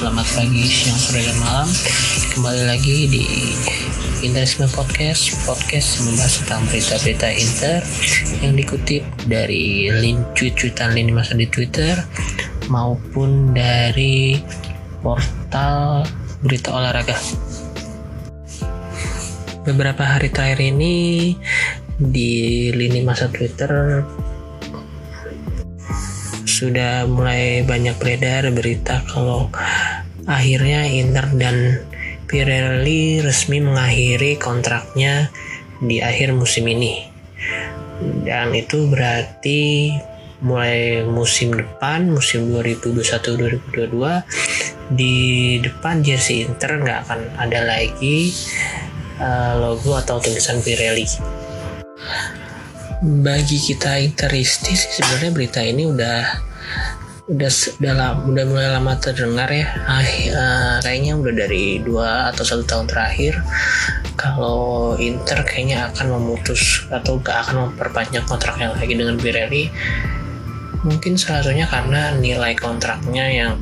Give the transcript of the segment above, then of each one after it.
Selamat pagi, siang, sore, dan malam. Kembali lagi di Interisme Podcast Podcast membahas tentang berita-berita Inter Yang dikutip dari link tweet-tweetan lini masa di Twitter Maupun dari portal berita olahraga. Beberapa hari terakhir ini di lini masa Twitter sudah mulai banyak beredar berita kalau akhirnya Inter dan Pirelli resmi mengakhiri kontraknya di akhir musim ini. Dan itu berarti mulai musim depan, musim 2021-2022 di depan jersey Inter nggak akan ada lagi uh, logo atau tulisan Pirelli bagi kita interistis sebenarnya berita ini udah udah udah lama, udah mulai lama terdengar ya. Ah, uh, kayaknya udah dari dua atau satu tahun terakhir kalau Inter kayaknya akan memutus atau gak akan memperpanjang kontraknya lagi dengan Pirelli. Mungkin salah satunya karena nilai kontraknya yang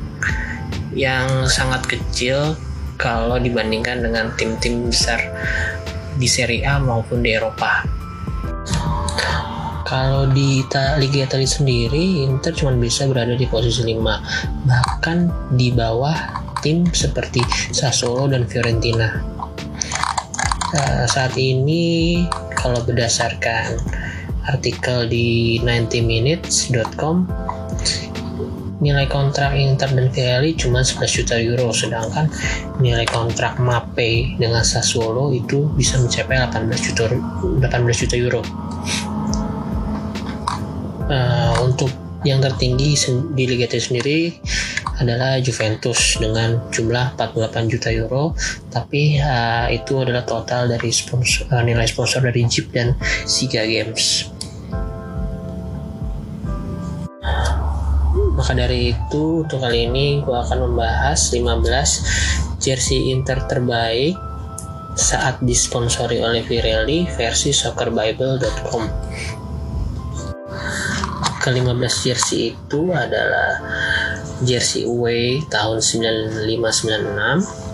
yang sangat kecil kalau dibandingkan dengan tim-tim besar di Serie A maupun di Eropa kalau di Liga Italia sendiri, Inter cuma bisa berada di posisi 5, bahkan di bawah tim seperti Sassuolo dan Fiorentina. Uh, saat ini, kalau berdasarkan artikel di 90minutes.com, nilai kontrak Inter dan Pirelli cuma 11 juta euro sedangkan nilai kontrak Mape dengan Sassuolo itu bisa mencapai 18 juta 18 juta euro uh, untuk yang tertinggi di Liga 1 sendiri adalah Juventus dengan jumlah 48 juta euro. Tapi uh, itu adalah total dari sponsor, uh, nilai sponsor dari Jeep dan Siga Games. Maka dari itu untuk kali ini gue akan membahas 15 jersey Inter terbaik saat disponsori oleh Pirelli versi soccerbible.com ke-15 jersey itu adalah jersey away tahun 9596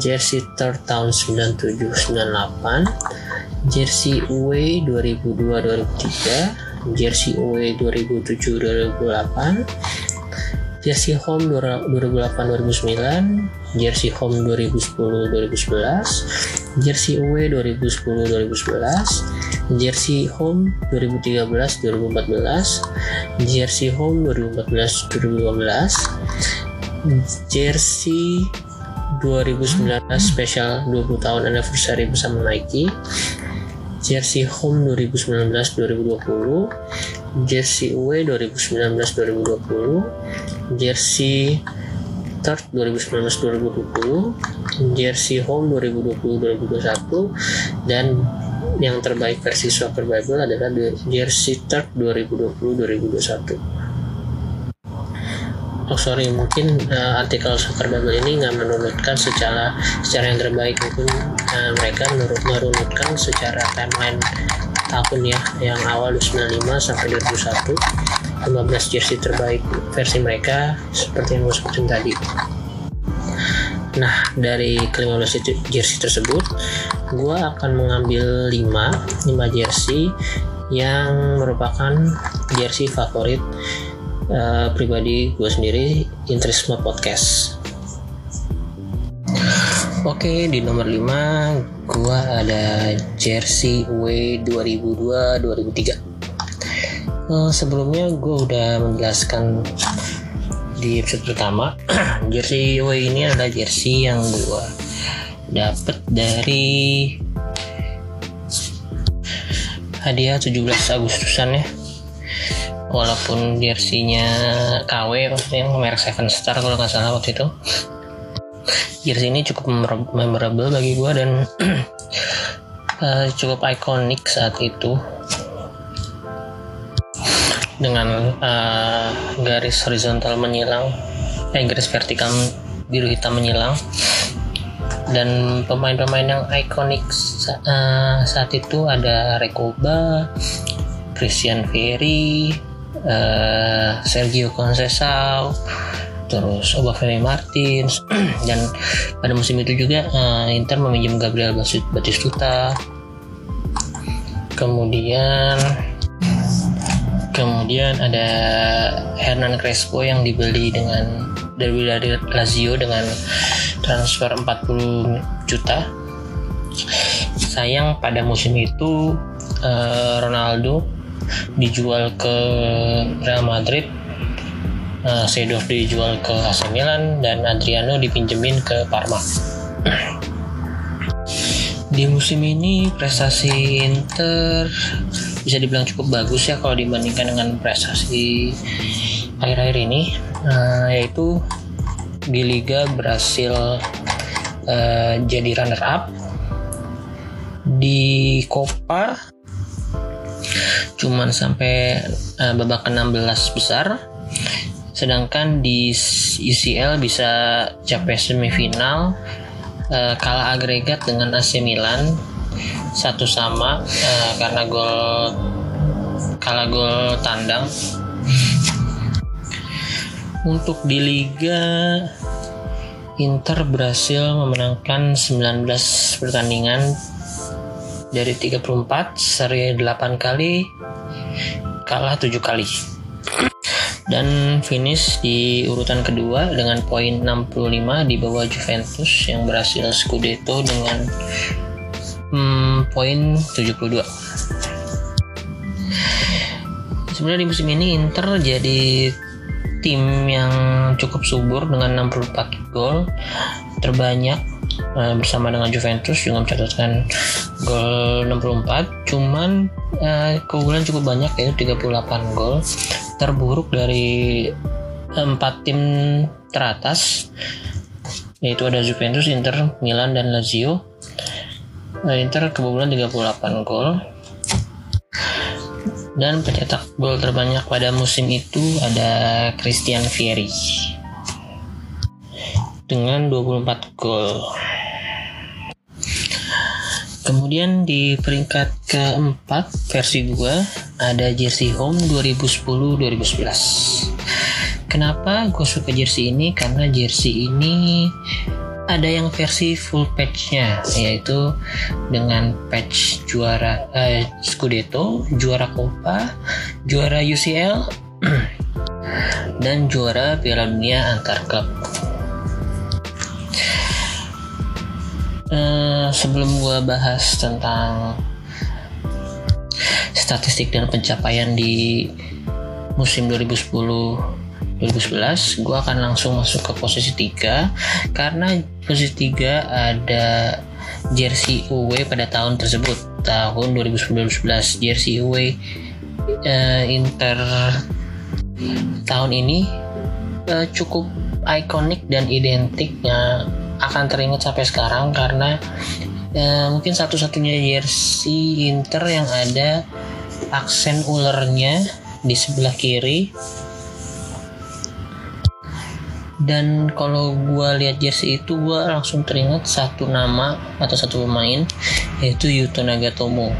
jersey third tahun 9798 jersey away 2002-2003 jersey away 2007-2008 jersey home 2008-2009 jersey home 2010-2011 jersey away 2010-2011 jersey home 2013-2014 jersey home 2014-2015 jersey 2019 special 20 tahun anniversary bersama Nike jersey home 2019-2020 jersey away 2019-2020 jersey third 2019-2020 jersey home 2020-2021 dan yang terbaik versi Soccer Bible adalah jersey third 2020-2021 oh sorry mungkin uh, artikel Soccer Bible ini nggak menurutkan secara secara yang terbaik mungkin uh, mereka menurut merunutkan secara timeline tahun ya yang awal 95 sampai 2001 15 jersey terbaik versi mereka seperti yang gue sebutin tadi nah dari ke-15 jersey tersebut gue akan mengambil 5 5 jersey yang merupakan jersey favorit uh, pribadi gue sendiri Intrisme Podcast. Oke di nomor 5 gue ada jersey W 2002-2003 uh, Sebelumnya gue udah menjelaskan di episode pertama. Jersey W ini adalah jersey yang gue dapet dari hadiah 17 Agustusan ya. Walaupun jersey-nya KW maksudnya merek Seven Star kalau nggak salah waktu itu. Jersey ini cukup memorable bagi gue dan uh, cukup ikonik saat itu dengan uh, garis horizontal menyilang eh garis vertikal biru hitam menyilang. Dan pemain-pemain yang ikonik uh, saat itu ada Rekoba, Christian Ferry, uh, Sergio Conceição, terus Obafemi Martins. Dan pada musim itu juga uh, Inter meminjam Gabriel Batistuta. Kemudian kemudian ada Hernan Crespo yang dibeli dengan dari dari Lazio dengan transfer 40 juta. Sayang pada musim itu uh, Ronaldo dijual ke Real Madrid uh, Seedorf dijual ke AC Milan dan Adriano dipinjemin ke Parma. Di musim ini prestasi Inter bisa dibilang cukup bagus ya kalau dibandingkan dengan prestasi akhir-akhir ini. Uh, yaitu di Liga berhasil uh, jadi runner up di Copa. Cuman sampai uh, babak 16 besar. Sedangkan di UCL bisa capai semifinal uh, kalah agregat dengan AC Milan satu sama uh, karena gol kalah gol tandang. Untuk di Liga Inter berhasil memenangkan 19 pertandingan dari 34 seri 8 kali kalah 7 kali. Dan finish di urutan kedua dengan poin 65 di bawah Juventus yang berhasil Scudetto dengan hmm, poin 72 sebenarnya di musim ini Inter jadi tim yang cukup subur dengan 64 gol terbanyak uh, bersama dengan Juventus juga mencatatkan gol 64 cuman uh, keunggulan cukup banyak yaitu 38 gol terburuk dari empat tim teratas yaitu ada Juventus, Inter, Milan, dan Lazio. Nah, Inter kebobolan 38 gol. Dan pencetak gol terbanyak pada musim itu ada Christian Vieri dengan 24 gol. Kemudian di peringkat keempat versi gua ada jersey home 2010-2011. Kenapa gue suka jersey ini? Karena jersey ini ada yang versi full patch-nya yaitu dengan patch juara uh, Scudetto, juara Coppa, juara UCL dan juara Piala Dunia antar klub. Uh, sebelum gue bahas tentang statistik dan pencapaian di musim 2010 2011 gue akan langsung masuk ke posisi 3 karena posisi 3 ada jersey away pada tahun tersebut tahun 2011 jersey away uh, Inter tahun ini uh, cukup ikonik dan identik yang akan teringat sampai sekarang. Karena ya, mungkin satu-satunya jersey Inter yang ada aksen ulernya di sebelah kiri dan kalau gue lihat jersey itu gue langsung teringat satu nama atau satu pemain yaitu Yuto Nagatomo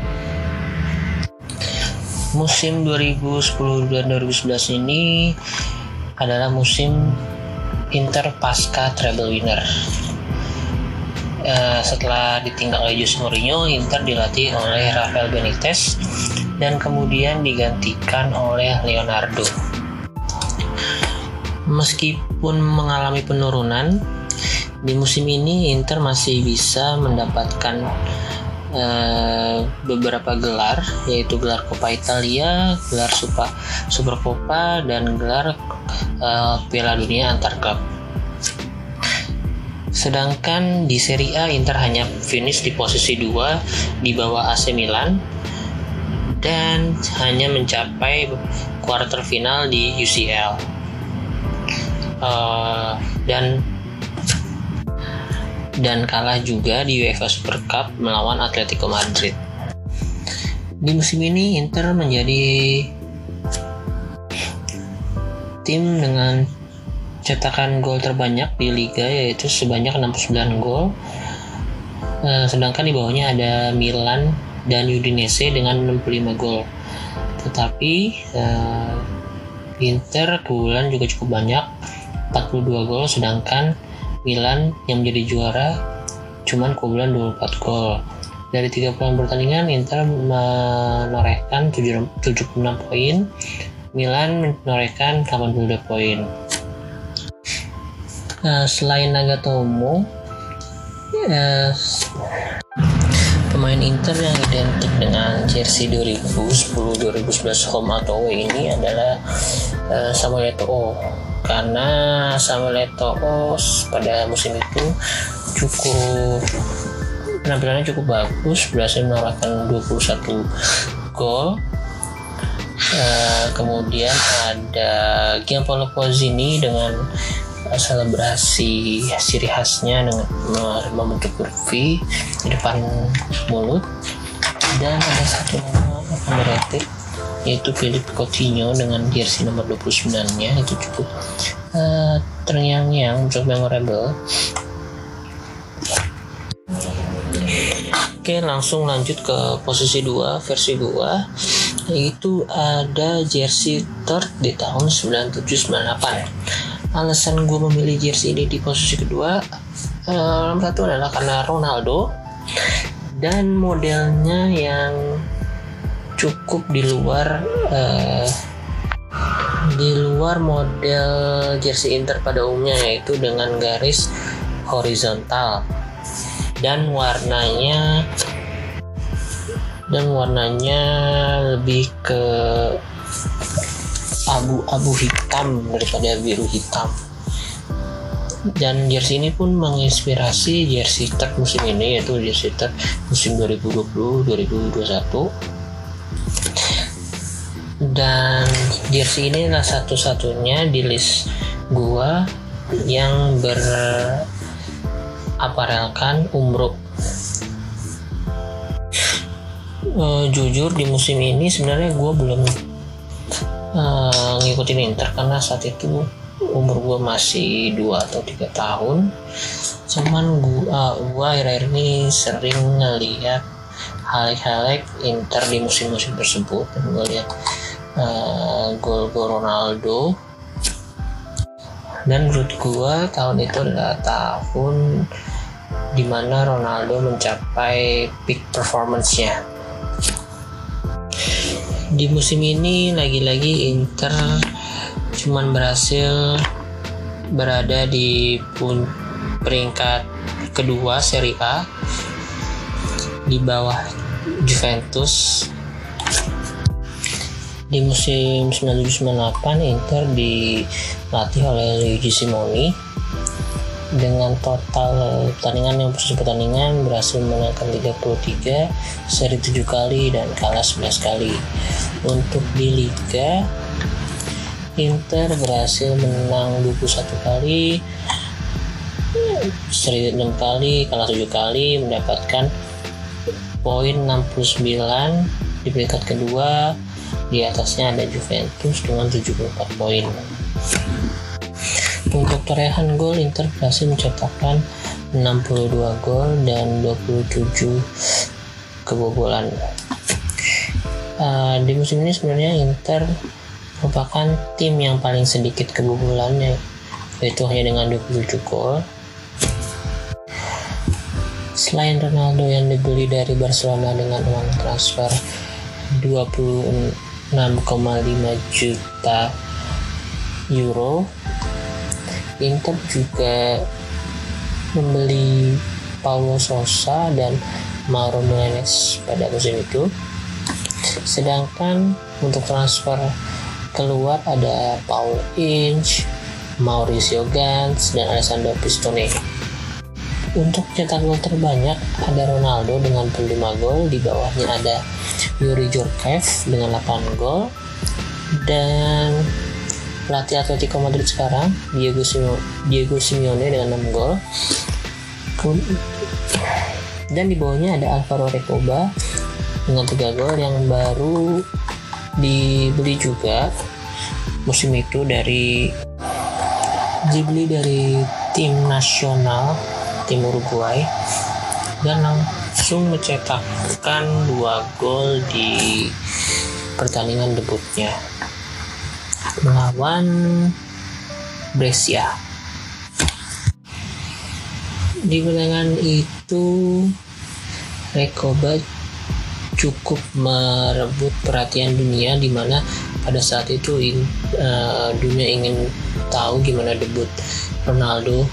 musim 2010 dan 2011 ini adalah musim Inter pasca treble winner Uh, setelah ditinggal oleh Jose Mourinho, Inter dilatih oleh Rafael Benitez dan kemudian digantikan oleh Leonardo. Meskipun mengalami penurunan, di musim ini Inter masih bisa mendapatkan uh, beberapa gelar, yaitu gelar Coppa Italia, gelar Super Supercoppa, dan gelar uh, Piala Dunia antar klub. Sedangkan di Serie A Inter hanya finish di posisi 2 di bawah AC Milan dan hanya mencapai quarter final di UCL. Uh, eh, dan dan kalah juga di UEFA Super Cup melawan Atletico Madrid. Di musim ini Inter menjadi tim dengan cetakan gol terbanyak di liga yaitu sebanyak 69 gol. Uh, sedangkan di bawahnya ada Milan dan Udinese dengan 65 gol. Tetapi uh, Inter keunggulan juga cukup banyak 42 gol sedangkan Milan yang menjadi juara cuman kebobolan 24 gol. Dari 30 pertandingan Inter menorehkan 76 poin Milan menorehkan 82 poin. Nah, selain Nagatomo ya, pemain Inter yang identik dengan jersey 2010-2011 home atau away ini adalah uh, Samuel Eto'o karena Samuel Eto'o pada musim itu cukup penampilannya cukup bagus berhasil menorehkan 21 gol. Uh, kemudian ada Gianpaolo Pozzini dengan selebrasi ciri khasnya dengan membentuk V di depan mulut. Dan ada satu nama underrated yaitu Philip Coutinho dengan jersey nomor 29 nya itu cukup uh, terngiang-ngiang cukup memorable. Oke langsung lanjut ke posisi 2 versi 2 yaitu ada jersey third di tahun 9798 alasan gue memilih jersey ini di posisi kedua uh, nomor satu adalah karena Ronaldo dan modelnya yang cukup di luar uh, di luar model jersey Inter pada umumnya yaitu dengan garis horizontal. Dan warnanya dan warnanya lebih ke abu-abu hitam daripada biru hitam. Dan jersey ini pun menginspirasi jersey third musim ini yaitu jersey third musim 2020-2021 dan jersey ini adalah satu-satunya di list gua yang beraparelkan umroh. Uh, jujur di musim ini sebenarnya gue belum uh, ngikutin Inter karena saat itu umur gue masih 2 atau tiga tahun. Cuman uh, gua akhir-akhir ini sering ngeliat highlight-highlight Inter di musim-musim tersebut. Dan gue lihat uh, gol-gol Ronaldo. Dan menurut gue tahun itu adalah tahun di mana Ronaldo mencapai peak performance-nya. Di musim ini lagi-lagi Inter cuman berhasil berada di pun peringkat kedua Serie A di bawah Juventus di musim 1998 Inter dilatih oleh Luigi Simoni. Dengan total pertandingan yang proses pertandingan berhasil menangkan 33 seri 7 kali dan kalah 11 kali. Untuk di Liga Inter berhasil menang 21 kali seri 6 kali kalah 7 kali mendapatkan poin 69 di peringkat kedua di atasnya ada Juventus dengan 74 poin untuk torehan gol Inter berhasil mencetakkan 62 gol dan 27 kebobolan. Uh, di musim ini sebenarnya Inter merupakan tim yang paling sedikit kebobolannya yaitu hanya dengan 27 gol. Selain Ronaldo yang dibeli dari Barcelona dengan uang transfer 26,5 juta euro Inter juga membeli Paulo Sosa dan Mauro Mendes pada musim itu. Sedangkan untuk transfer keluar ada Paul Inch, Mauricio Gantz, dan Alessandro Pistone. Untuk cetak gol terbanyak ada Ronaldo dengan 5 gol, di bawahnya ada Yuri Jorkev dengan 8 gol, dan pelatih Atletico Madrid sekarang Diego Simeone, Diego Simeone dengan 6 gol. Dan di bawahnya ada Alvaro Recoba dengan 3 gol yang baru dibeli juga musim itu dari dibeli dari tim nasional tim Uruguay dan langsung mencetakkan dua gol di pertandingan debutnya. Melawan Brescia. Di pertandingan itu Rekoba cukup merebut perhatian dunia di mana pada saat itu uh, dunia ingin tahu gimana debut Ronaldo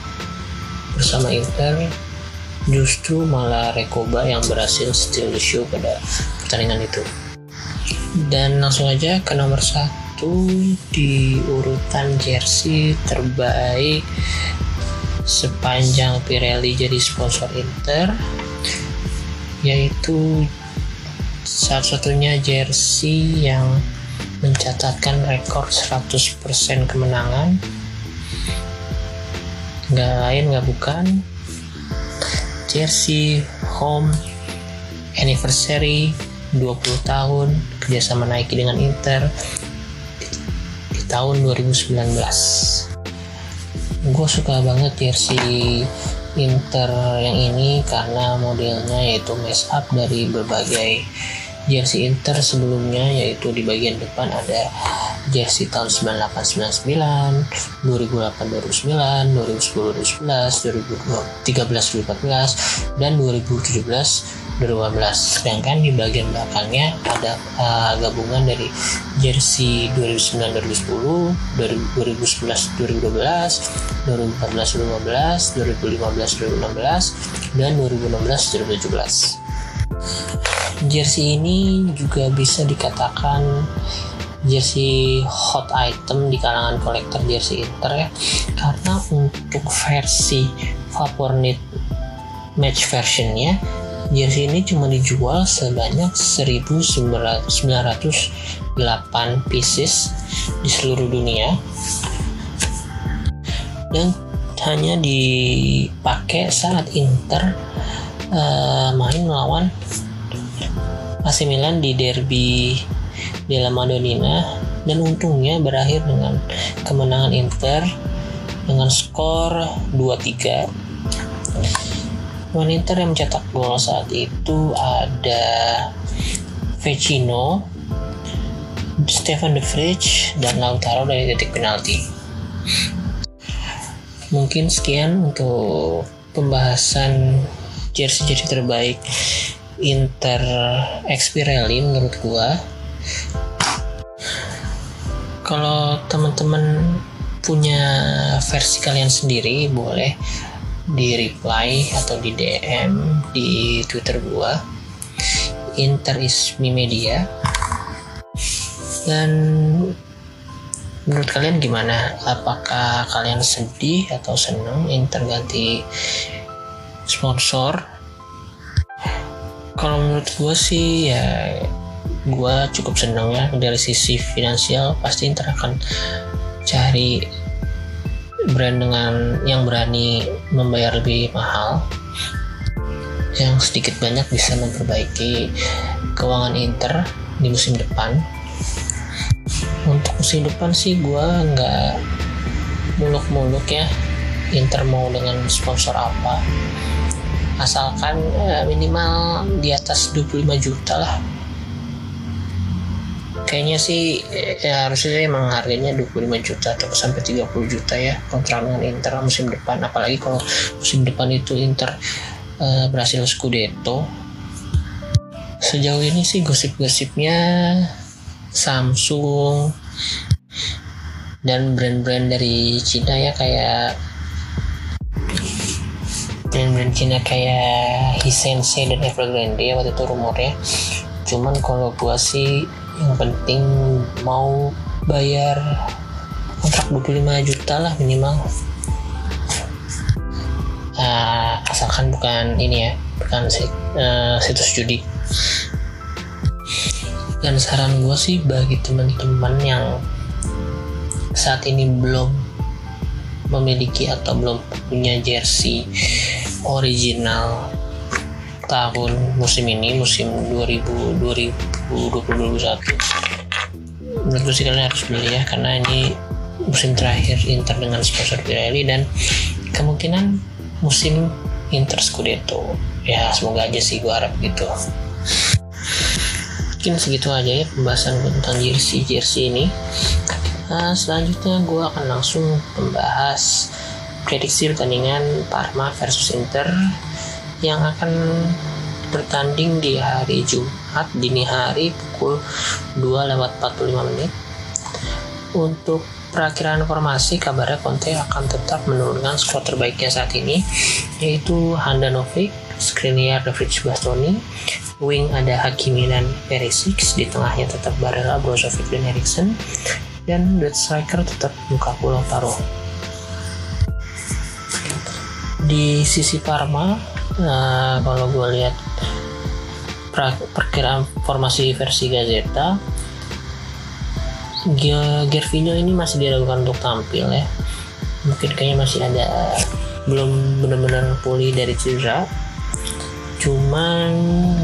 bersama Inter justru malah Rekoba yang berhasil steal the show pada pertandingan itu. Dan langsung aja ke nomor satu di urutan jersey terbaik sepanjang Pirelli jadi sponsor Inter yaitu satu-satunya jersey yang mencatatkan rekor 100% kemenangan nggak lain nggak bukan. Jersey home anniversary 20 tahun kerjasama Nike dengan Inter di, tahun 2019 gue suka banget jersey Inter yang ini karena modelnya yaitu mess up dari berbagai jersey Inter sebelumnya yaitu di bagian depan ada jersey tahun 9899, 2008 2009, 2010 2011, 2013 2014 dan 2017 2015. Sedangkan di bagian belakangnya ada uh, gabungan dari jersey 2009 2010, 2011 2012, 2014 2015, 2015 2016 dan 2016 2017. Jersey ini juga bisa dikatakan jersey hot item di kalangan kolektor jersey Inter ya. Karena untuk versi Vapornit match versionnya jersey ini cuma dijual sebanyak 1908 pieces di seluruh dunia. Dan hanya dipakai saat Inter uh, main melawan AC Milan di derby della Madonnina dan untungnya berakhir dengan kemenangan Inter dengan skor 2-3 Pemain Inter yang mencetak gol saat itu ada Vecino, Stefan De Vrij, dan Lautaro dari titik penalti. Mungkin sekian untuk pembahasan jersey-jersey terbaik Inter X Pirelli menurut gua. Kalau teman-teman punya versi kalian sendiri boleh di reply atau di DM di Twitter gua Inter Ismi Media. Dan menurut kalian gimana? Apakah kalian sedih atau senang Inter ganti sponsor kalau menurut gue sih ya gue cukup seneng ya dari sisi finansial. Pasti Inter akan cari brand dengan yang berani membayar lebih mahal yang sedikit banyak bisa memperbaiki keuangan Inter di musim depan. Untuk musim depan sih gue nggak muluk-muluk ya Inter mau dengan sponsor apa asalkan eh, minimal di atas 25 juta lah. Kayaknya sih ya harusnya emang harganya 25 juta atau sampai 30 juta ya kontrak Inter musim depan. Apalagi kalau musim depan itu Inter uh, berhasil Scudetto. Sejauh ini sih gosip-gosipnya Samsung dan brand-brand dari Cina ya kayak brand-brand Cina kayak Hisense dan Evergrande ya waktu itu rumornya cuman kalau gua sih yang penting mau bayar kontrak 25 juta lah minimal. Uh, asalkan bukan ini ya bukan uh, situs judi. Dan saran gue sih bagi teman-teman yang saat ini belum memiliki atau belum punya jersey original tahun musim ini musim 2000 2021 menurut gue sih kalian harus beli ya karena ini musim terakhir Inter dengan sponsor Pirelli dan kemungkinan musim Inter Scudetto. Ya semoga aja sih gue harap gitu. Mungkin segitu aja ya pembahasan tentang jersey jersey ini. Nah, selanjutnya gue akan langsung membahas prediksi pertandingan Parma versus Inter yang akan bertanding di hari Jumat dini hari pukul 2 lewat 45 menit. Untuk perakhiran formasi kabarnya Conte akan tetap menurunkan skuad terbaiknya saat ini yaitu Handanovic, Skriniar, David Bastoni, wing ada Hakimi dan Perisic, di tengahnya tetap Barella, Brozovic dan Eriksen, dan the striker tetap Lukaku Lautaro. Di sisi Parma, nah, kalau gue lihat perkiraan formasi versi Gazeta, Gervinho ini masih diragukan untuk tampil ya. Mungkin kayaknya masih ada belum benar-benar pulih dari cedera. Cuman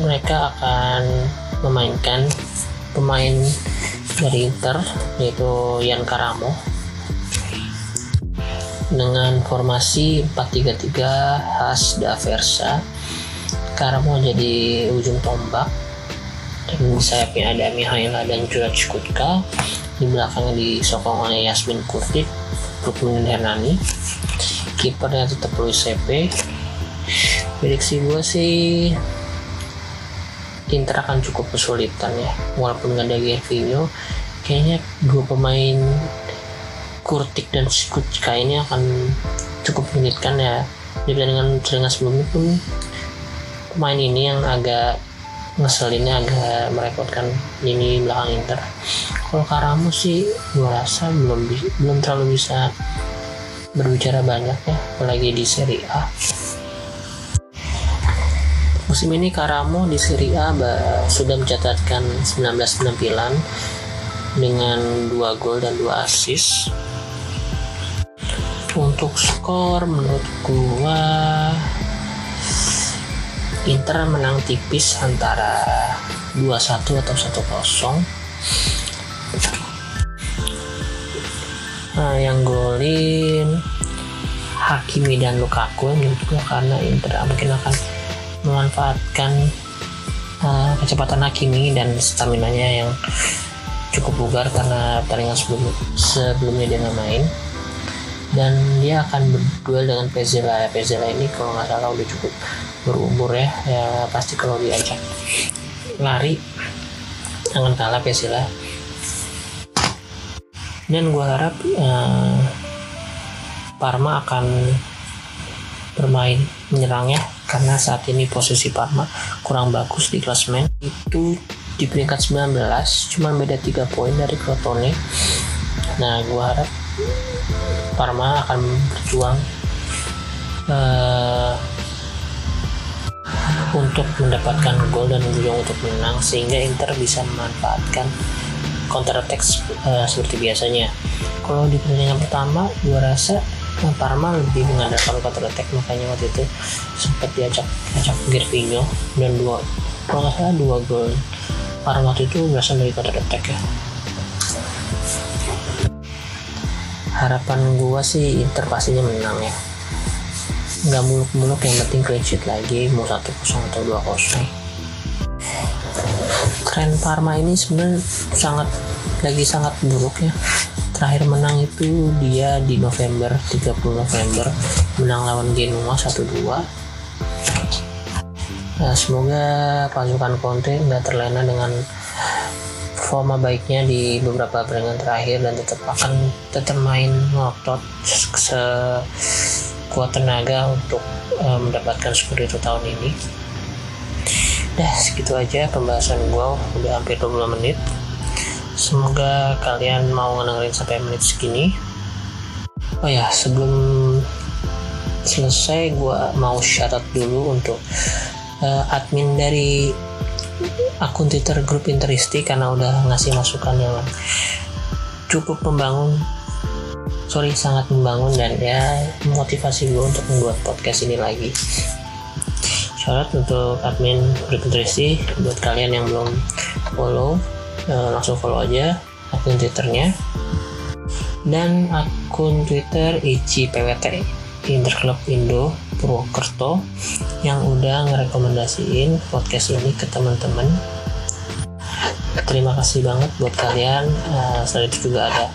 mereka akan memainkan pemain dari Inter yaitu Yan Karamo dengan formasi 4-3-3 khas Daversa. Karamo jadi ujung tombak. Dan di sayapnya ada Mihaila dan Juraj Kutka. Di belakangnya disokong oleh Yasmin Kurtit Brooklyn Hernani. Kipernya tetap Luis Sepe. Prediksi gue sih Inter akan cukup kesulitan ya. Walaupun nggak ada Gervinho kayaknya dua pemain Kurtik dan Skutka ini akan cukup menyulitkan ya. Dibandingkan dengan sebelumnya pun pemain ini yang agak ngeselinnya agak merepotkan ini belakang Inter. Kalau Karamu sih gue rasa belum belum terlalu bisa berbicara banyak ya apalagi di Serie A. Musim ini Karamo di Serie A sudah mencatatkan 19 penampilan dengan 2 gol dan 2 assist. Untuk skor menurut gua Inter menang tipis antara 2-1 atau 1-0. Nah, yang golin Hakimi dan Lukaku menurut gua karena Inter mungkin akan memanfaatkan uh, kecepatan Hakimi dan stamina nya yang cukup bugar karena pertandingan sebelum sebelumnya dia main dan dia akan berduel dengan Pezela Pezela ini kalau nggak salah udah cukup berumur ya. Ya pasti kalau diajak lari akan kalah Pezela dan gue harap uh, Parma akan bermain menyerang ya. Karena saat ini posisi Parma kurang bagus di klasmen itu di peringkat 19 cuma beda 3 poin dari Crotone. Nah gue harap Parma akan berjuang uh, untuk mendapatkan gol dan berjuang untuk menang sehingga Inter bisa memanfaatkan counter attack uh, seperti biasanya. Kalau di pertandingan pertama gue rasa Parma lebih mengandalkan counter attack makanya waktu itu sempat diajak ajak Gervinho dan dua kalau nggak salah dua gol. Parma waktu itu berasal dari counter attack ya harapan gua sih Inter pastinya menang ya. Nggak muluk-muluk yang penting clean sheet lagi mau satu kosong atau dua kosong. Tren Parma ini sebenarnya sangat lagi sangat buruk ya. Terakhir menang itu dia di November 30 November menang lawan Genoa 1-2 nah, semoga pasukan Conte nggak terlena dengan performa baiknya di beberapa pertandingan terakhir dan tetap akan tetap main ngotot sekuat tenaga untuk uh, mendapatkan skor itu tahun ini. Dah segitu aja pembahasan gue udah hampir 20 menit. Semoga kalian mau ngedengerin sampai menit segini. Oh ya, sebelum selesai gue mau syarat dulu untuk uh, admin dari akun Twitter grup Interisti karena udah ngasih masukan yang cukup membangun sorry sangat membangun dan ya motivasi gue untuk membuat podcast ini lagi. Syarat untuk admin grup Interisti buat kalian yang belum follow uh, langsung follow aja akun twitternya. Dan akun twitter ICPWT Interclub Indo Purwokerto yang udah ngerekomendasiin podcast ini ke teman-teman. Terima kasih banget buat kalian. Uh, selain itu juga ada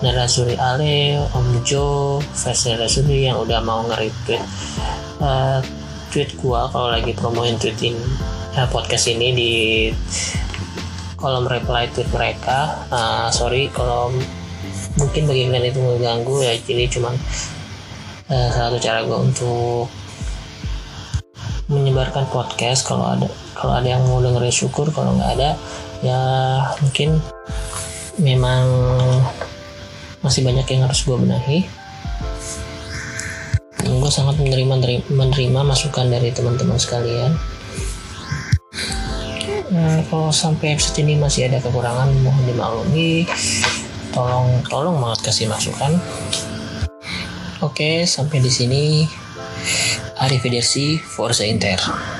Nara Suri Ale, Om Jo, versi Nara Suri yang udah mau nge-retweet uh, tweet gua kalau lagi promoin tweet ini uh, podcast ini di kolom reply tweet mereka. Uh, sorry kalau mungkin bagi kalian itu mengganggu ya jadi cuman uh, salah satu cara gue untuk menyebarkan podcast kalau ada kalau ada yang mau dengerin syukur. Kalau nggak ada ya mungkin memang masih banyak yang harus gue benahi. Gue sangat menerima menerima masukan dari teman-teman sekalian. Nah, kalau sampai episode ini masih ada kekurangan mohon dimaklumi. Tolong tolong banget kasih masukan oke sampai di sini. Arrivederci Forza Inter